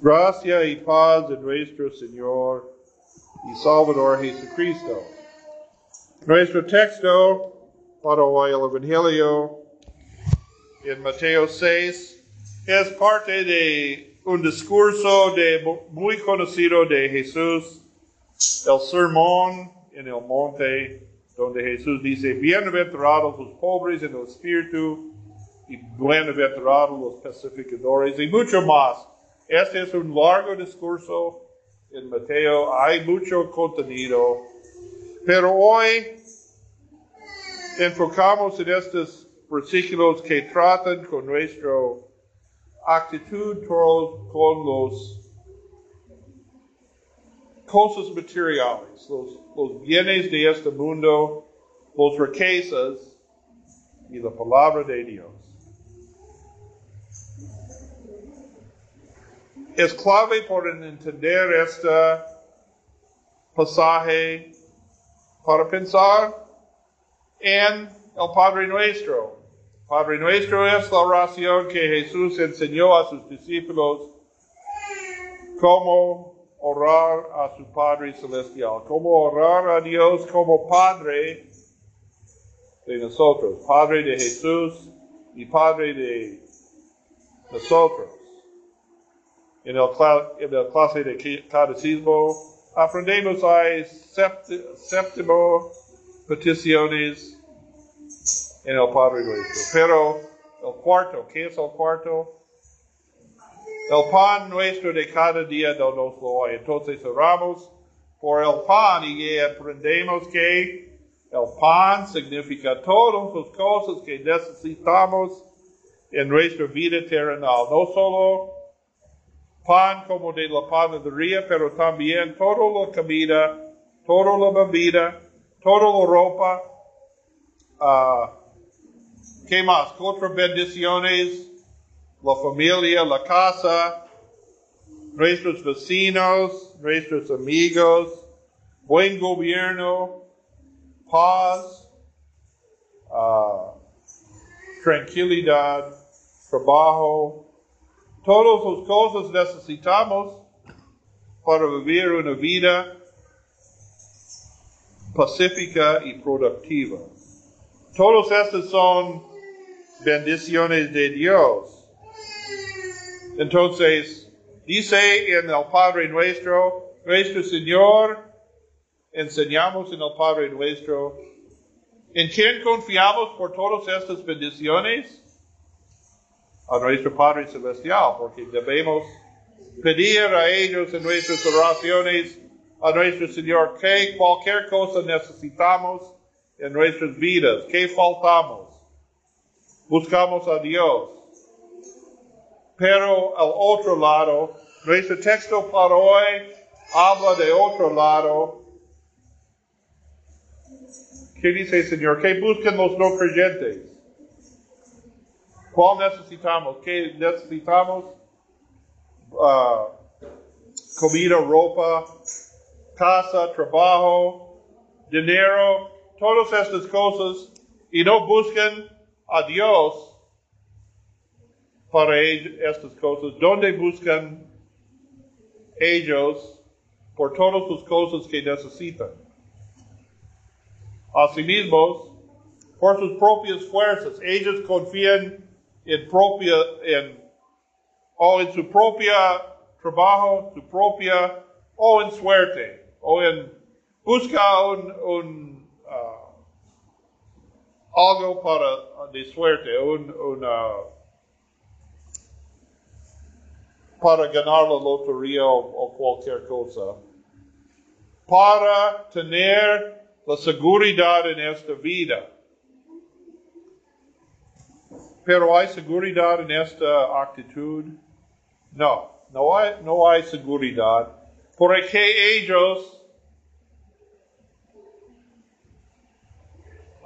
Gracia y paz de nuestro Señor y Salvador Jesucristo. Nuestro texto para hoy el Evangelio en Mateo 6 es parte de un discurso de, muy conocido de Jesús, el sermón en el monte, donde Jesús dice, bienaventurados los pobres en el espíritu y bienaventurados los pacificadores y mucho más. Este es un largo discurso en Mateo, hay mucho contenido, pero hoy enfocamos en estos versículos que tratan con nuestra actitud con los cosas materiales, los, los bienes de este mundo, los riquezas y la palabra de Dios. Es clave para entender este pasaje para pensar en el Padre Nuestro. Padre Nuestro es la oración que Jesús enseñó a sus discípulos cómo orar a su Padre Celestial, cómo orar a Dios como Padre de nosotros, Padre de Jesús y Padre de nosotros en el, en el clase de catecismo, aprendemos hay séptimo peticiones en el Padre Nuestro. Pero el cuarto, ¿qué es el cuarto? El pan nuestro de cada día no nos. Entonces oramos por el pan y aprendemos que el pan significa todas las cosas que necesitamos en nuestra vida terrenal. No solo pan como de la panadería, pero también toda la comida, toda la bebida, toda la ropa. Uh, ¿Qué más? Cuatro bendiciones, la familia, la casa, nuestros vecinos, nuestros amigos, buen gobierno, paz, uh, tranquilidad, trabajo, Todas las cosas necesitamos para vivir una vida pacífica y productiva. Todos estos son bendiciones de Dios. Entonces, dice en el Padre nuestro, nuestro Señor, enseñamos en el Padre nuestro, ¿en quién confiamos por todas estas bendiciones? A nuestro Padre Celestial, porque debemos pedir a ellos en nuestras oraciones, a nuestro Señor, que cualquier cosa necesitamos en nuestras vidas, que faltamos. Buscamos a Dios. Pero al otro lado, nuestro texto para hoy habla de otro lado. ¿Qué dice el Señor? ¿Qué buscan los no creyentes? ¿Cuál necesitamos? ¿Qué necesitamos? Uh, comida, ropa, casa, trabajo, dinero, todas estas cosas y no buscan a Dios para estas cosas. ¿Dónde buscan ellos por todas las cosas que necesitan? Asimismo, por sus propias fuerzas, ellos confían en propia, en, o en su propia trabajo, su propia, o en suerte, o en busca un, un uh, algo para de suerte, un, una, para ganar la lotería o cualquier cosa, para tener la seguridad en esta vida. Pero hay seguridad en esta actitud? No, no hay, no hay seguridad. Porque ellos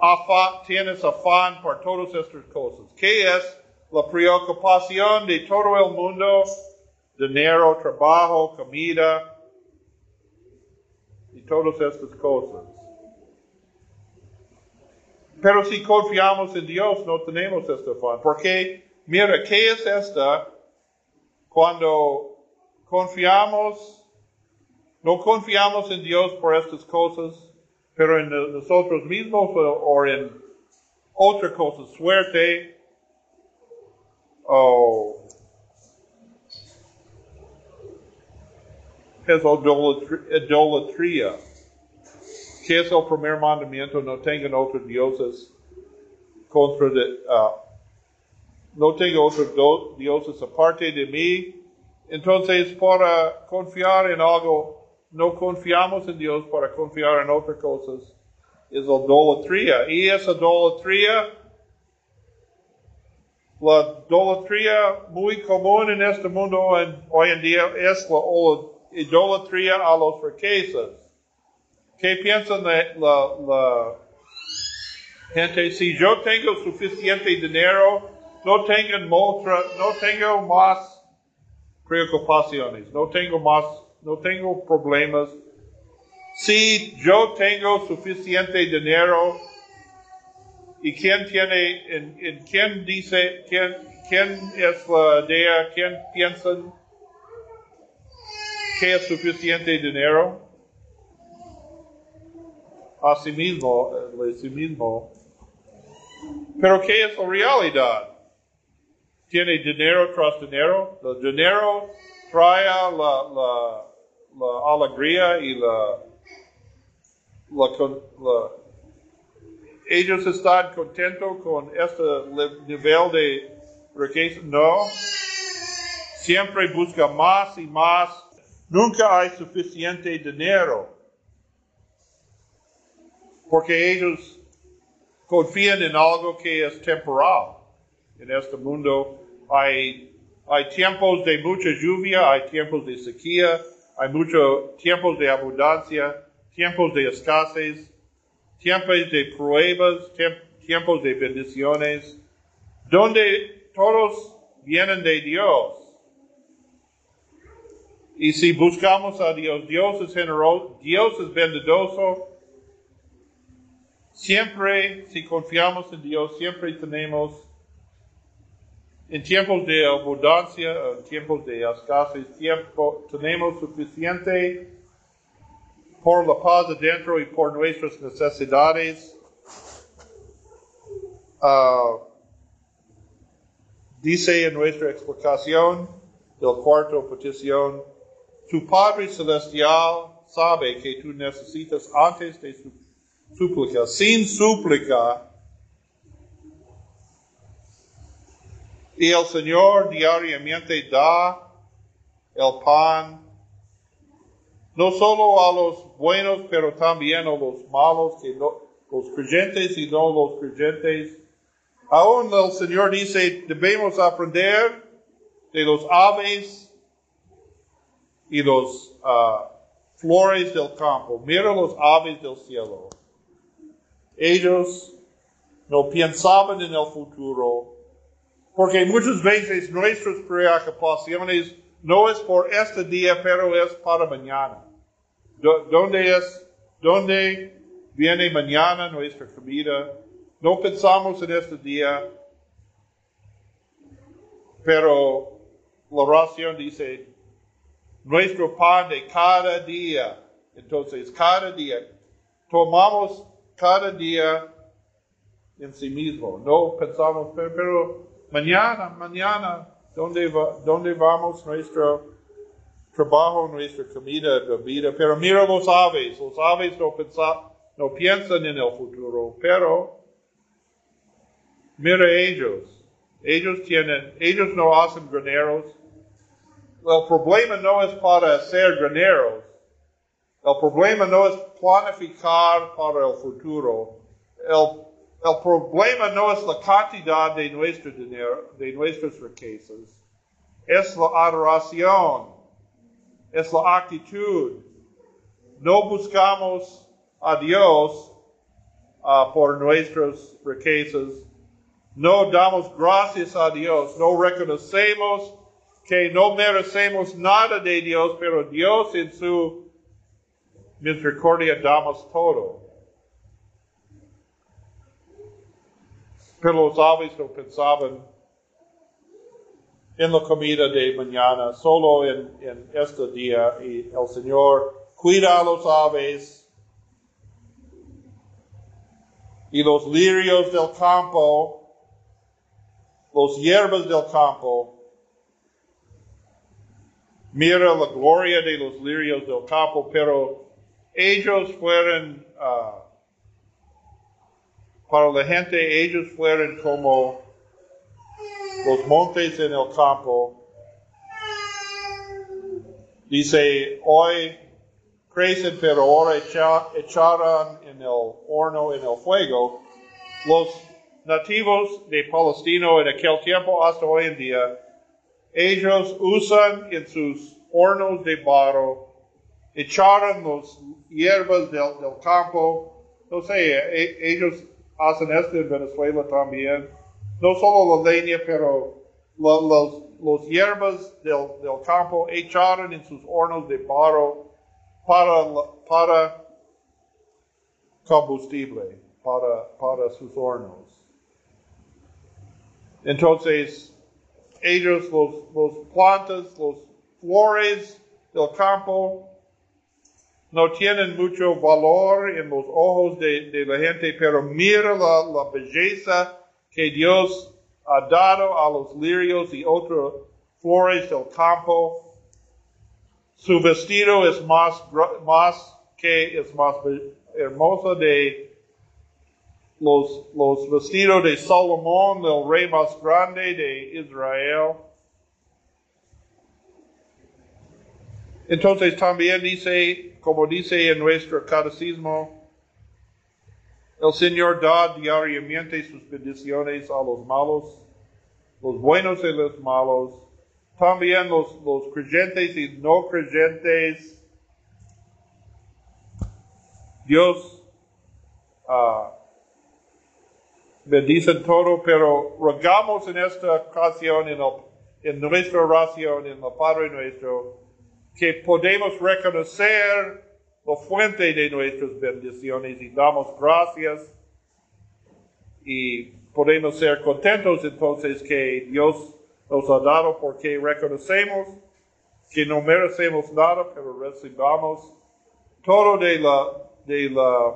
afán, tienen afán por todas estas cosas. ¿Qué es la preocupación de todo el mundo? Dinero, trabajo, comida y todas estas cosas. Pero si confiamos en Dios, no tenemos este afán. Porque, mira, ¿qué es esta cuando confiamos, no confiamos en Dios por estas cosas, pero en nosotros mismos o, en otra cosa, suerte o es idolatría. ¿Qué es el primer mandamiento? No tengan otros dioses contra de, uh, no tengo otros dioses aparte de mí. Entonces, para confiar en algo, no confiamos en Dios para confiar en otras cosas. Es idolatría. Y esa idolatría, la idolatría muy común en este mundo hoy en día es la idolatría a los riquezas. ¿Qué piensan la, la gente? Si yo tengo suficiente dinero, no tengan no tengo más preocupaciones, no tengo más, no tengo problemas. Si yo tengo suficiente dinero, ¿y quién tiene, en, quién dice, quién es la idea, quién piensa que es suficiente dinero? A sí mismo, a sí mismo. Pero ¿qué es la realidad? tiene dinero tras dinero. El dinero trae la, la, la alegría y la, la, ellos están contentos con este nivel de riqueza. No. Siempre busca más y más. Nunca hay suficiente dinero. Porque ellos confían en algo que es temporal en este mundo hay, hay tiempos de mucha lluvia, hay tiempos de sequía, hay muchos tiempos de abundancia, tiempos de escasez, tiempos de pruebas, tiempos de bendiciones, donde todos vienen de Dios. Y si buscamos a Dios, Dios es generoso, Dios es bendidoso. Siempre, si confiamos en Dios, siempre tenemos en tiempos de abundancia, en tiempos de escasez, tiempo, tenemos suficiente por la paz adentro y por nuestras necesidades. Uh, dice en nuestra explicación del cuarto petición, tu Padre Celestial sabe que tú necesitas antes de su súplica, sin súplica, Y el Señor diariamente da el pan, no solo a los buenos, pero también a los malos, que los creyentes y no los creyentes. Aún el Señor dice, debemos aprender de los aves y los ah, flores del campo. Mira los aves del cielo. Ellos no pensaban en el futuro, porque muchas veces nuestras preocupaciones no es por este día, pero es para mañana. ¿Dónde es, dónde viene mañana nuestra comida? No pensamos en este día, pero la oración dice, nuestro pan de cada día. Entonces, cada día, tomamos cada día en sí mismo. No pensamos, pero Mañana, mañana, ¿dónde, va, dónde vamos nuestro trabajo, nuestra comida, bebida? Pero mira los aves, los aves no, no piensan en el futuro, pero mira ellos. Ellos tienen, ellos no hacen graneros. El problema no es para hacer graneros. El problema no es planificar para el futuro. El problema no es la cantidad de nuestro dinero, de nuestras riquezas, es la adoración, es la actitud. No buscamos a Dios uh, por nuestras riquezas, no damos gracias a Dios, no reconocemos que no merecemos nada de Dios, pero Dios en su misericordia damos todo. pero los aves no pensaban en la comida de mañana, solo en, en este día, y el Señor cuida a los aves y los lirios del campo, los hierbas del campo. Mira la gloria de los lirios del campo, pero ellos fueron, uh, para la gente, ellos fueron como los montes en el campo. Dice, hoy crecen, pero ahora echaron en el horno, en el fuego. Los nativos de Palestino en aquel tiempo hasta hoy en día, ellos usan en sus hornos de barro, echaron los hierbas del, del campo. No sé, e, ellos hacen esto en Venezuela también. No solo la leña, pero los, los hierbas del, del campo echaron en sus hornos de barro para, para combustible, para, para sus hornos. Entonces, ellos, los, los plantas, los flores del campo, no tienen mucho valor en los ojos de, la gente, pero mira la, la, belleza que Dios ha dado a los lirios y otras flores del campo su vestido es más, más que es más hermoso de los, los vestidos de Salomón, el rey más grande de Israel. Entonces también dice, como dice en nuestro catecismo, el Señor da diariamente sus bendiciones a los malos, los buenos y los malos, también los, los creyentes y no creyentes. Dios uh, bendice todo, pero rogamos en esta ocasión, en, en nuestra oración, en el Padre nuestro, que podemos reconocer la fuente de nuestras bendiciones y damos gracias y podemos ser contentos entonces que Dios nos ha dado porque reconocemos que no merecemos nada, pero recibamos todo de la, de la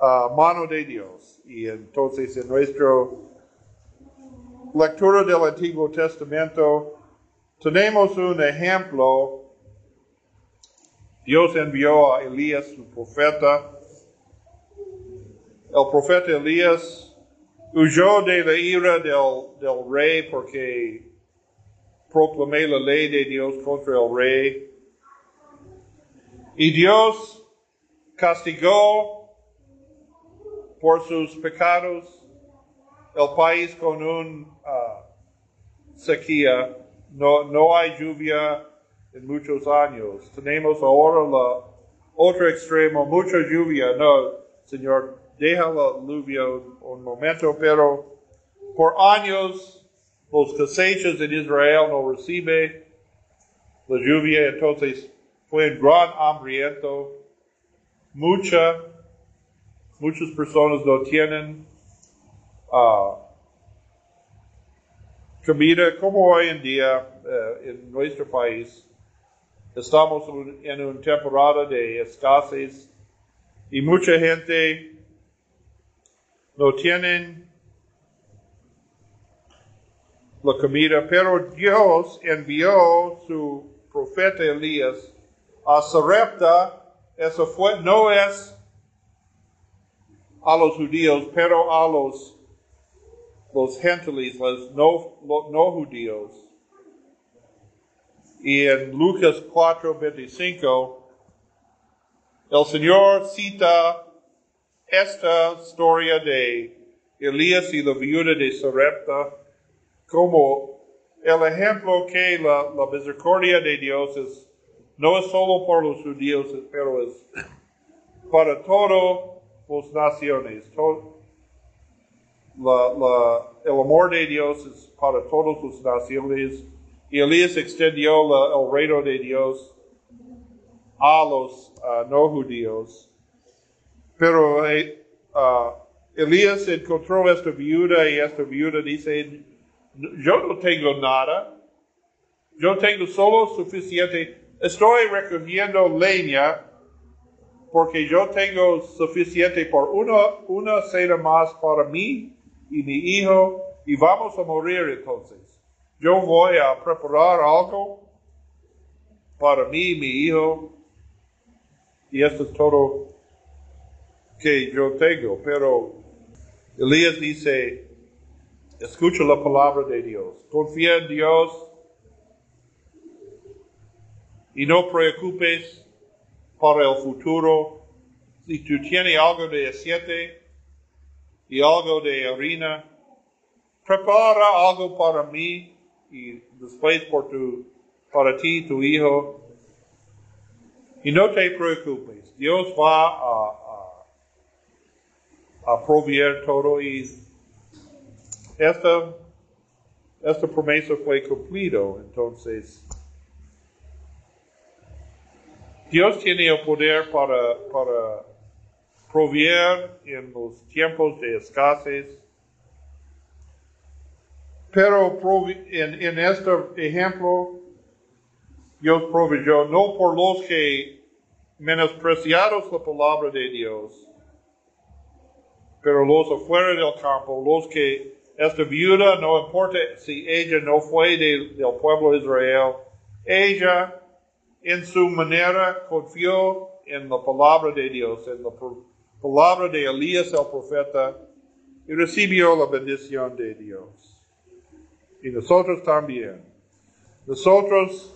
uh, mano de Dios. Y entonces en nuestra lectura del Antiguo Testamento tenemos un ejemplo. Dios envió a Elías, su profeta. El profeta Elías huyó de la ira del, del rey porque proclamé la ley de Dios contra el rey. Y Dios castigó por sus pecados el país con un uh, sequía. No, no hay lluvia en muchos años. Tenemos ahora la otro extremo, mucha lluvia. No, Señor, deja la lluvia un momento, pero por años los cosechas en Israel no recibe la lluvia, entonces fue un gran hambriento. Mucha, muchas personas no tienen uh, comida como hoy en día uh, en nuestro país. Estamos en una temporada de escasez y mucha gente no tienen la comida, pero Dios envió su profeta Elías a Sarepta. Eso fue, no es a los judíos, pero a los, los gentiles, los no, no judíos. Y en Lucas 4, 25, el Señor cita esta historia de Elías y la viuda de Sarepta como el ejemplo que la, misericordia de Dios es, no es solo por los judíos, pero es para todas las naciones. El amor de Dios es para todas las naciones. Y Elías extendió el reino de Dios a los ah, no judíos. Pero uh, Elías encontró esta viuda y esta viuda dice, yo no tengo nada. Yo tengo solo suficiente. Estoy recogiendo leña porque yo tengo suficiente por una, una cena más para mí y mi hijo y vamos a morir entonces. Yo voy a preparar algo para mí y mi hijo y esto es todo que yo tengo. Pero Elías dice, escucha la palabra de Dios, confía en Dios y no preocupes para el futuro. Si tú tienes algo de aceite y algo de harina, prepara algo para mí y después por tu, para ti, tu hijo. Y no te preocupes, Dios va a, a, a proveer todo y esta, esta promesa fue cumplido. Entonces, Dios tiene el poder para, para proveer en los tiempos de escasez. Pero en, este ejemplo, Dios proveyó no por los que menospreciaron la palabra de Dios, pero los afuera del campo, los que esta viuda, no importa si ella no fue del pueblo de Israel, ella en su manera confió en la palabra de Dios, en la palabra de Elías el profeta, y recibió la bendición de Dios. Y nosotros también. Nosotros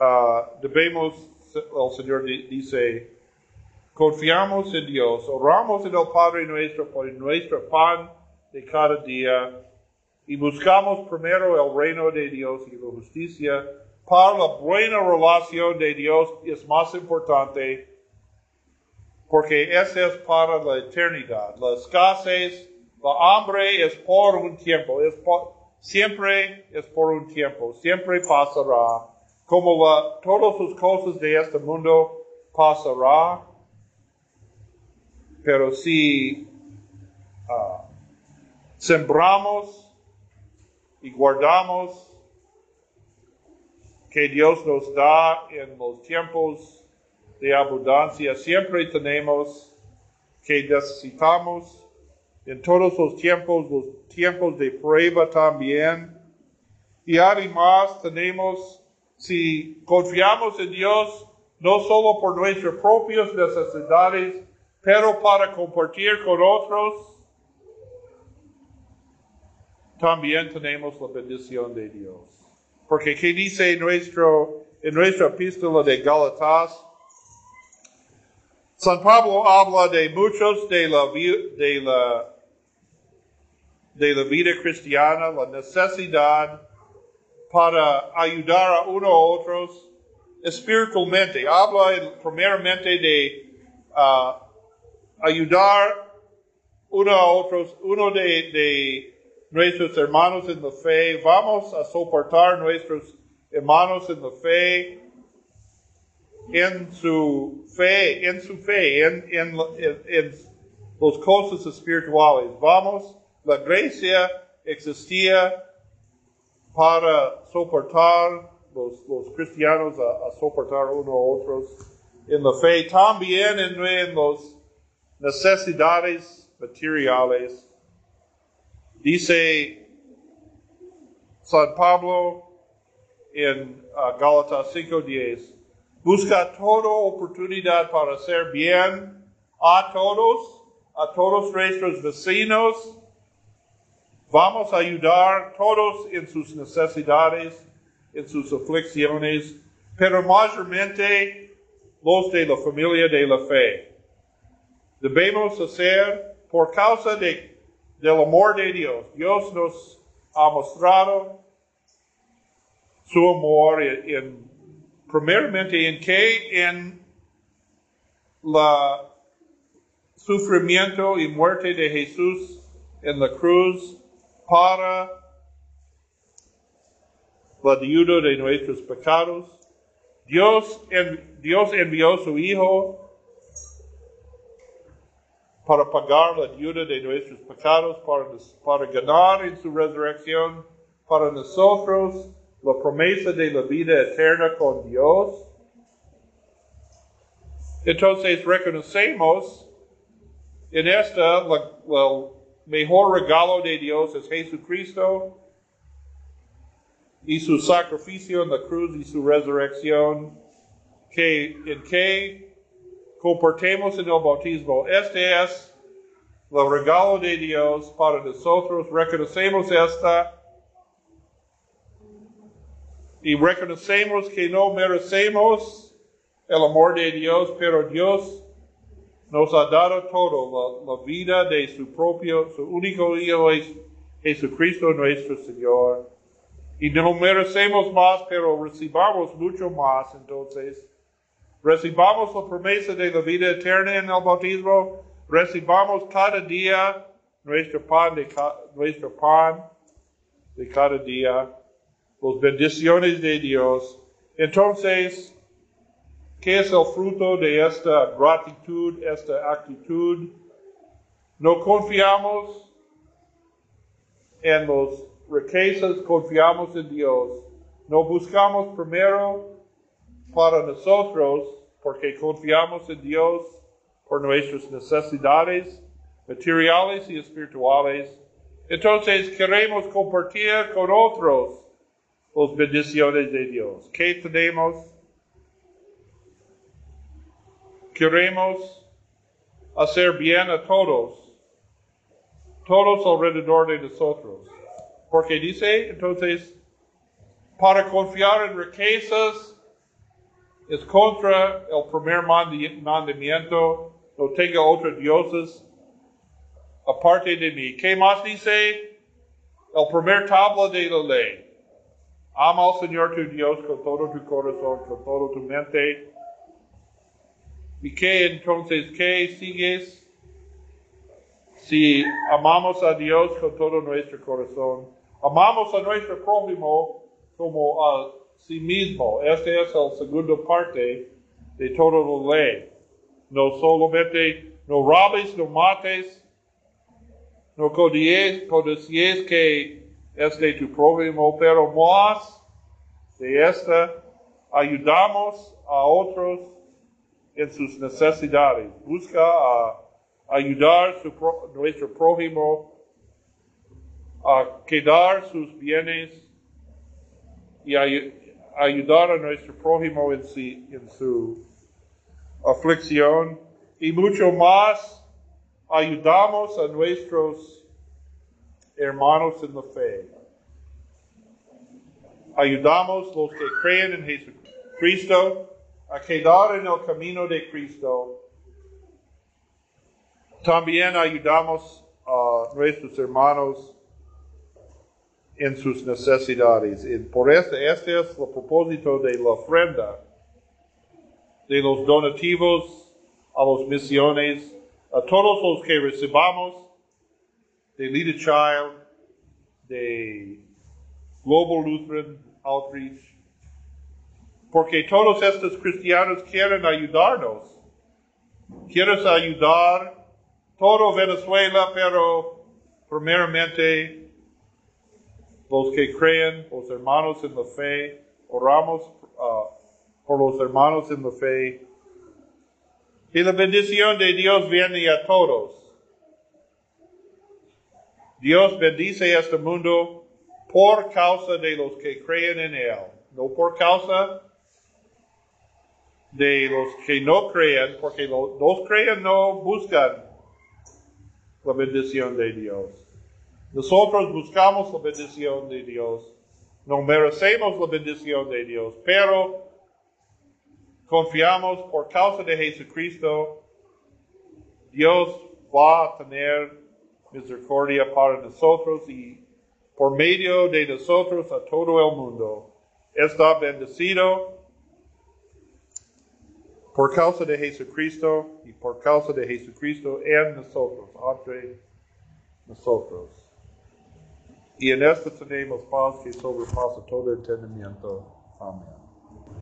uh, debemos, el Señor dice, confiamos en Dios, oramos en el Padre nuestro por nuestro pan de cada día y buscamos primero el reino de Dios y la justicia para la buena relación de Dios es más importante porque ese es para la eternidad. La escasez, la hambre es por un tiempo, es siempre es por un tiempo, siempre pasará. Como la, todas las cosas de este mundo pasará, pero si uh, sembramos y guardamos que Dios nos da en los tiempos de abundancia. Siempre tenemos que necesitamos en todos los tiempos, los tiempos de prueba también. Y además tenemos, si confiamos en Dios, no solo por nuestras propias necesidades, pero para compartir con otros, también tenemos la bendición de Dios. Porque ¿qué dice nuestro, en nuestra epístola de Galatas? San Pablo habla de muchos de la, de la, de la vida cristiana, la necesidad para ayudar a uno a otros espiritualmente. Habla primeramente de uh, ayudar uno a otros, uno de, de nuestros hermanos en la fe, vamos a soportar nuestros hermanos en la fe, en su fe, en su fe, en, en, en, las cosas espirituales. Vamos, la gracia existía para soportar los, los cristianos a, soportar uno a otros en la fe, también en, en las necesidades materiales Dice San Pablo en uh, Gálatas 5:10, busca toda oportunidad para hacer bien a todos, a todos nuestros vecinos. Vamos a ayudar todos en sus necesidades, en sus aflicciones, pero mayormente los de la familia de la fe. Debemos hacer por causa de del amor de Dios. Dios nos ha mostrado su amor en, primeramente en que en la sufrimiento y muerte de Jesús en la cruz para la ayuda de nuestros pecados. Dios, Dios envió su Hijo para pagar la deuda de nuestros pecados, para, para ganar en su resurrección para nosotros la promesa de la vida eterna con Dios. Entonces reconocemos en esta el mejor regalo de Dios es Jesucristo y su sacrificio en la cruz y su resurrección, que en que comportemos en el bautismo. Este es el regalo de Dios para nosotros. Reconocemos esta y reconocemos que no merecemos el amor de Dios, pero Dios nos ha dado todo, la, vida de su propio, su único Hijo es Jesucristo nuestro Señor. Y no merecemos más, pero recibamos mucho más. Entonces, recibamos la promesa de la vida eterna en el bautismo, recibamos cada día nuestro pan de, nuestro pan de cada día las bendiciones de Dios. Entonces, ¿qué es el fruto de esta gratitud, esta actitud? No confiamos en los riquezas, confiamos en Dios. No buscamos primero para nosotros, porque confiamos en Dios por nuestras necesidades materiales y espirituales. Entonces queremos compartir con otros las bendiciones de Dios. ¿Qué tenemos? Queremos hacer bien a todos, todos alrededor de nosotros. Porque dice, entonces, para confiar en riquezas es contra el primer mandamiento, no tenga otros dioses aparte de mí. ¿Qué más dice? El primer tabla de la ley. Ama al Señor tu Dios con todo tu corazón, con toda tu mente. ¿Y qué entonces, qué sigues? Si amamos a Dios con todo nuestro corazón, amamos a nuestro prójimo como a sí mismo. Este es el segundo parte de toda la ley. No solamente no robes, no mates, no que es de tu prójimo, pero más de esta, ayudamos a otros en sus necesidades. Busca a ayudar a nuestro prójimo a quedar sus bienes y ayudar a nuestro prójimo en su aflicción y mucho más ayudamos a nuestros hermanos en la fe. Ayudamos los que creen en Jesucristo a quedar en el camino de Cristo. También ayudamos a nuestros hermanos en sus necesidades. Y por este, este es el propósito de la ofrenda, de los donativos a las misiones, a todos los que recibamos de Little Child, de Global Lutheran Outreach, porque todos estos cristianos quieren ayudarnos. Quieres ayudar todo Venezuela, pero primeramente los que creen, los hermanos en la fe, oramos uh, por los hermanos en la fe. Y la bendición de Dios viene a todos. Dios bendice este mundo por causa de los que creen en Él, no por causa de los que no creen, porque los, los creen no buscan la bendición de Dios. Nosotros buscamos la bendición de Dios, no merecemos la bendición de Dios, pero confiamos por causa de Jesucristo, Dios va a tener misericordia para nosotros y por medio de nosotros a todo el mundo. Está bendecido por causa de Jesucristo y por causa de Jesucristo en nosotros, entre nosotros. Y en esto tenemos paz que sobrepasa todo entendimiento. Amén.